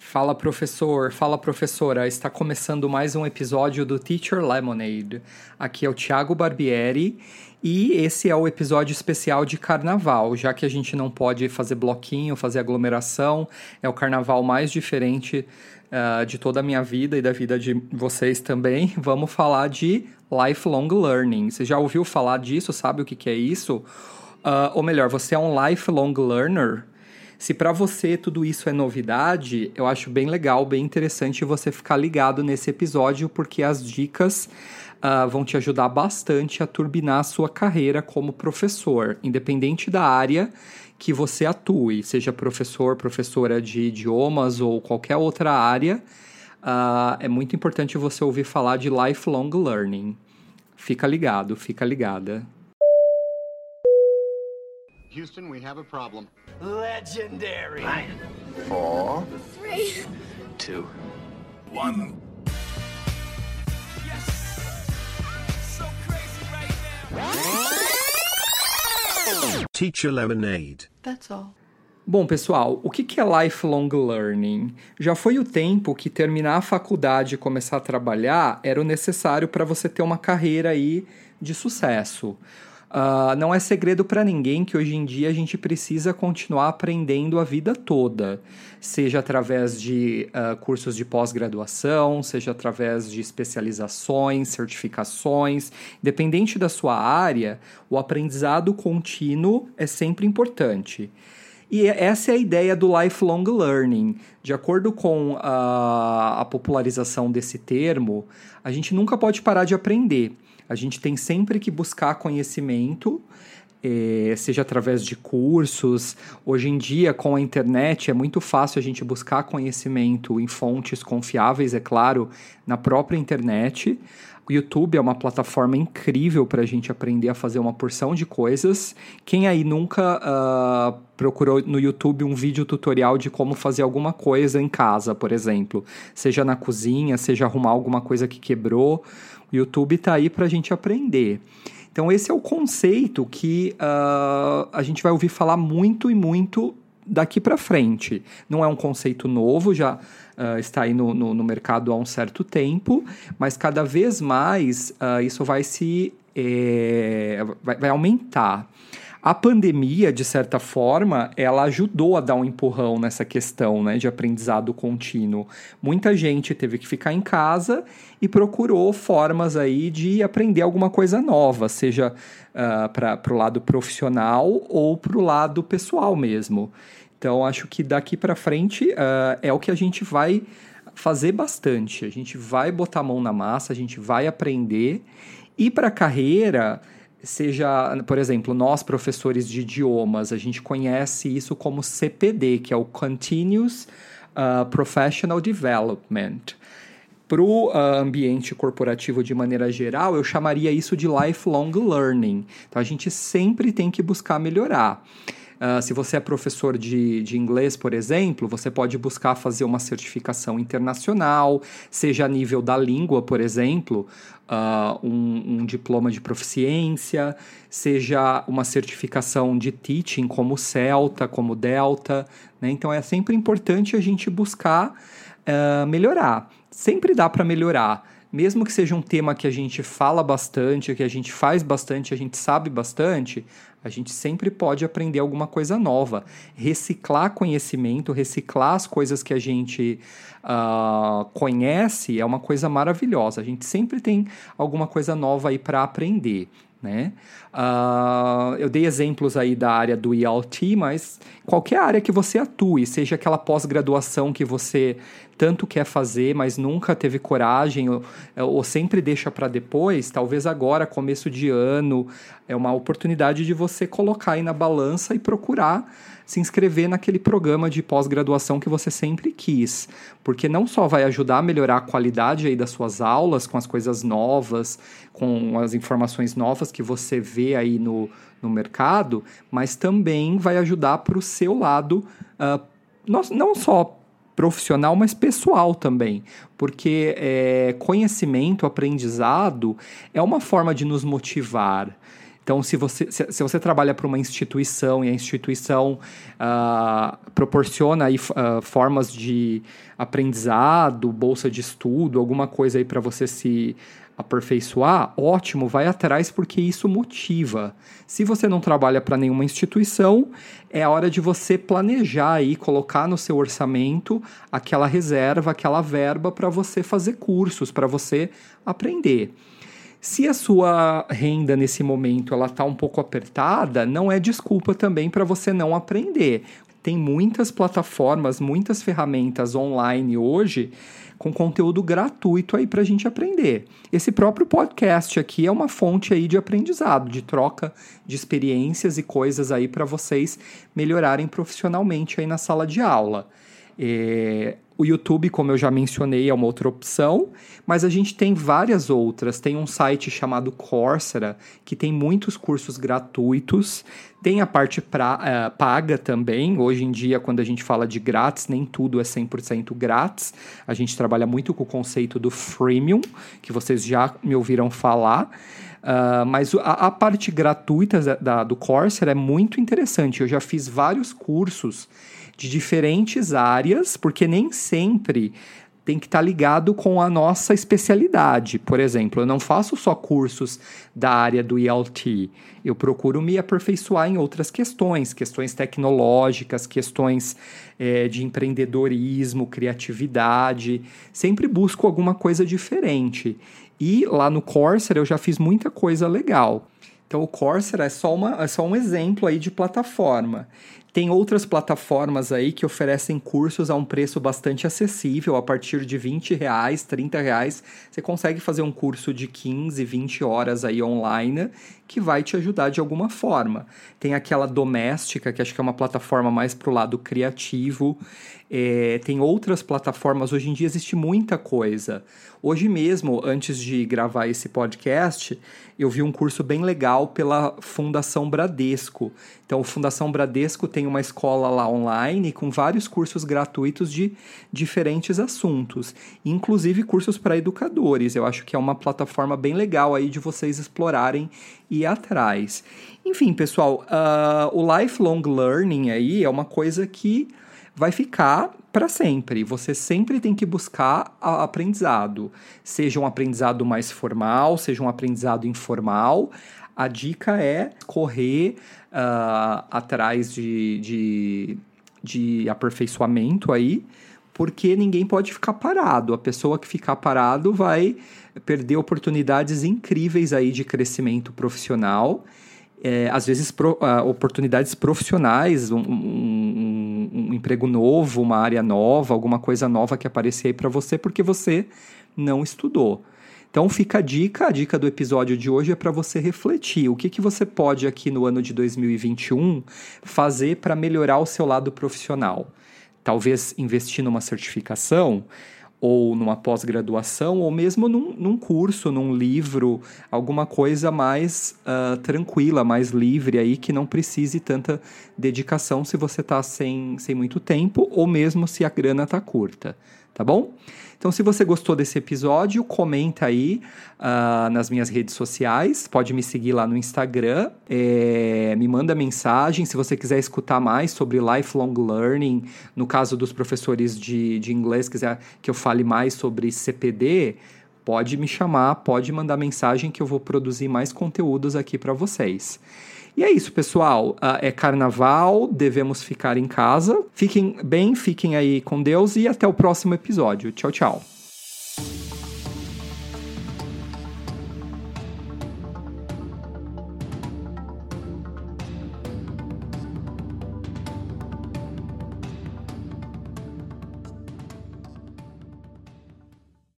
Fala professor, fala professora, está começando mais um episódio do Teacher Lemonade. Aqui é o Thiago Barbieri e esse é o episódio especial de carnaval, já que a gente não pode fazer bloquinho, fazer aglomeração, é o carnaval mais diferente uh, de toda a minha vida e da vida de vocês também. Vamos falar de lifelong learning. Você já ouviu falar disso? Sabe o que, que é isso? Uh, ou melhor, você é um lifelong learner? Se para você tudo isso é novidade, eu acho bem legal, bem interessante você ficar ligado nesse episódio, porque as dicas uh, vão te ajudar bastante a turbinar a sua carreira como professor, independente da área que você atue, seja professor, professora de idiomas ou qualquer outra área. Uh, é muito importante você ouvir falar de lifelong learning. Fica ligado, fica ligada. Houston, we have a problem. Legendary. Five, four, three, two, one. Teacher Lemonade. That's all. Bom, pessoal, o que é lifelong learning? Já foi o tempo que terminar a faculdade e começar a trabalhar era o necessário para você ter uma carreira aí de sucesso. Uh, não é segredo para ninguém que hoje em dia a gente precisa continuar aprendendo a vida toda, seja através de uh, cursos de pós-graduação, seja através de especializações, certificações. Independente da sua área, o aprendizado contínuo é sempre importante. E essa é a ideia do lifelong learning. De acordo com a, a popularização desse termo, a gente nunca pode parar de aprender. A gente tem sempre que buscar conhecimento, eh, seja através de cursos. Hoje em dia, com a internet, é muito fácil a gente buscar conhecimento em fontes confiáveis, é claro, na própria internet. O YouTube é uma plataforma incrível para a gente aprender a fazer uma porção de coisas. Quem aí nunca uh, procurou no YouTube um vídeo tutorial de como fazer alguma coisa em casa, por exemplo? Seja na cozinha, seja arrumar alguma coisa que quebrou. O YouTube está aí para a gente aprender. Então, esse é o conceito que uh, a gente vai ouvir falar muito e muito daqui para frente. Não é um conceito novo, já uh, está aí no, no, no, mercado há um certo tempo, mas cada vez mais uh, isso vai se é, vai, vai aumentar. A pandemia, de certa forma, ela ajudou a dar um empurrão nessa questão né, de aprendizado contínuo. Muita gente teve que ficar em casa e procurou formas aí de aprender alguma coisa nova, seja uh, para o lado profissional ou para o lado pessoal mesmo. Então, acho que daqui para frente uh, é o que a gente vai fazer bastante. A gente vai botar a mão na massa, a gente vai aprender. E para a carreira, seja, por exemplo, nós professores de idiomas, a gente conhece isso como CPD, que é o Continuous uh, Professional Development. Para o uh, ambiente corporativo de maneira geral, eu chamaria isso de lifelong learning. Então a gente sempre tem que buscar melhorar. Uh, se você é professor de, de inglês, por exemplo, você pode buscar fazer uma certificação internacional, seja a nível da língua, por exemplo, uh, um, um, diploma de proficiência, seja uma certificação de teaching, como Celta, como Delta. Né? Então é sempre importante a gente buscar uh, melhorar. Sempre dá para melhorar mesmo que seja um tema que a gente fala bastante, que a gente faz bastante, a gente sabe bastante, a gente sempre pode aprender alguma coisa nova. Reciclar conhecimento, reciclar as coisas que a gente uh, conhece é uma coisa maravilhosa. A gente sempre tem alguma coisa nova aí para aprender. Né? Uh, eu dei exemplos aí da área do ILT, mas qualquer área que você atue, seja aquela pós-graduação que você tanto quer fazer, mas nunca teve coragem ou, ou sempre deixa para depois, talvez agora, começo de ano, é uma oportunidade de você colocar aí na balança e procurar se inscrever naquele programa de pós-graduação que você sempre quis, porque não só vai ajudar a melhorar a qualidade aí das suas aulas com as coisas novas, com as informações novas que você vê aí no, no mercado, mas também vai ajudar para o seu lado, uh, não só profissional, mas pessoal também, porque é, conhecimento, aprendizado é uma forma de nos motivar. Então, se você, se, se você trabalha para uma instituição e a instituição uh, proporciona aí, uh, formas de aprendizado, bolsa de estudo, alguma coisa aí para você se aperfeiçoar, ótimo, vai atrás porque isso motiva. Se você não trabalha para nenhuma instituição, é hora de você planejar e colocar no seu orçamento aquela reserva, aquela verba para você fazer cursos, para você aprender. Se a sua renda nesse momento ela está um pouco apertada, não é desculpa também para você não aprender. Tem muitas plataformas, muitas ferramentas online hoje com conteúdo gratuito aí para a gente aprender. Esse próprio podcast aqui é uma fonte aí de aprendizado, de troca de experiências e coisas aí para vocês melhorarem profissionalmente aí na sala de aula. É, o YouTube, como eu já mencionei, é uma outra opção, mas a gente tem várias outras. Tem um site chamado Coursera, que tem muitos cursos gratuitos. Tem a parte pra, uh, paga também. Hoje em dia, quando a gente fala de grátis, nem tudo é 100% grátis. A gente trabalha muito com o conceito do freemium, que vocês já me ouviram falar. Uh, mas a, a, parte gratuita da, da, do Coursera é muito interessante. Eu já fiz vários cursos de diferentes áreas, porque nem sempre tem que estar tá ligado com a nossa especialidade. Por exemplo, eu não faço só cursos da área do ELT, eu procuro me aperfeiçoar em outras questões, questões tecnológicas, questões é, de empreendedorismo, criatividade. Sempre busco alguma coisa diferente. E lá no Coursera eu já fiz muita coisa legal. Então o Coursera é só, uma, é só um exemplo aí de plataforma. Tem outras plataformas aí que oferecem cursos a um preço bastante acessível, a partir de 20 reais, 30 reais. Você consegue fazer um curso de 15, 20 horas aí online que vai te ajudar de alguma forma. Tem aquela doméstica, que acho que é uma plataforma mais para o lado criativo. É, tem outras plataformas, hoje em dia existe muita coisa. Hoje mesmo, antes de gravar esse podcast, eu vi um curso bem legal pela Fundação Bradesco. Então, a Fundação Bradesco tem uma escola lá online com vários cursos gratuitos de diferentes assuntos, inclusive cursos para educadores. Eu acho que é uma plataforma bem legal aí de vocês explorarem e ir atrás. Enfim, pessoal, uh, o lifelong learning aí é uma coisa que vai ficar para sempre. Você sempre tem que buscar aprendizado, seja um aprendizado mais formal, seja um aprendizado informal. A dica é correr uh, atrás de, de, de aperfeiçoamento aí, porque ninguém pode ficar parado. A pessoa que ficar parado vai perder oportunidades incríveis aí de crescimento profissional é, às vezes, pro, uh, oportunidades profissionais, um, um, um, emprego novo, uma área nova, alguma coisa nova que aparecer aí para você, porque você não estudou. Então fica a dica, a dica do episódio de hoje é para você refletir o que, que você pode aqui no ano de 2021 fazer para melhorar o seu lado profissional. Talvez investir numa certificação, ou numa pós-graduação, ou mesmo num, num, curso, num livro, alguma coisa mais uh, tranquila, mais livre aí, que não precise tanta dedicação se você está sem, sem muito tempo, ou mesmo se a grana está curta, tá bom? Então, se você gostou desse episódio, comenta aí uh, nas minhas redes sociais. Pode me seguir lá no Instagram. É, me manda mensagem. Se você quiser escutar mais sobre lifelong learning, no caso dos professores de, de inglês, quiser que eu fale mais sobre CPD, pode me chamar, pode mandar mensagem que eu vou produzir mais conteúdos aqui para vocês. E é isso, pessoal. Uh, é carnaval, devemos ficar em casa. Fiquem bem, fiquem aí com Deus e até o próximo episódio. Tchau, tchau.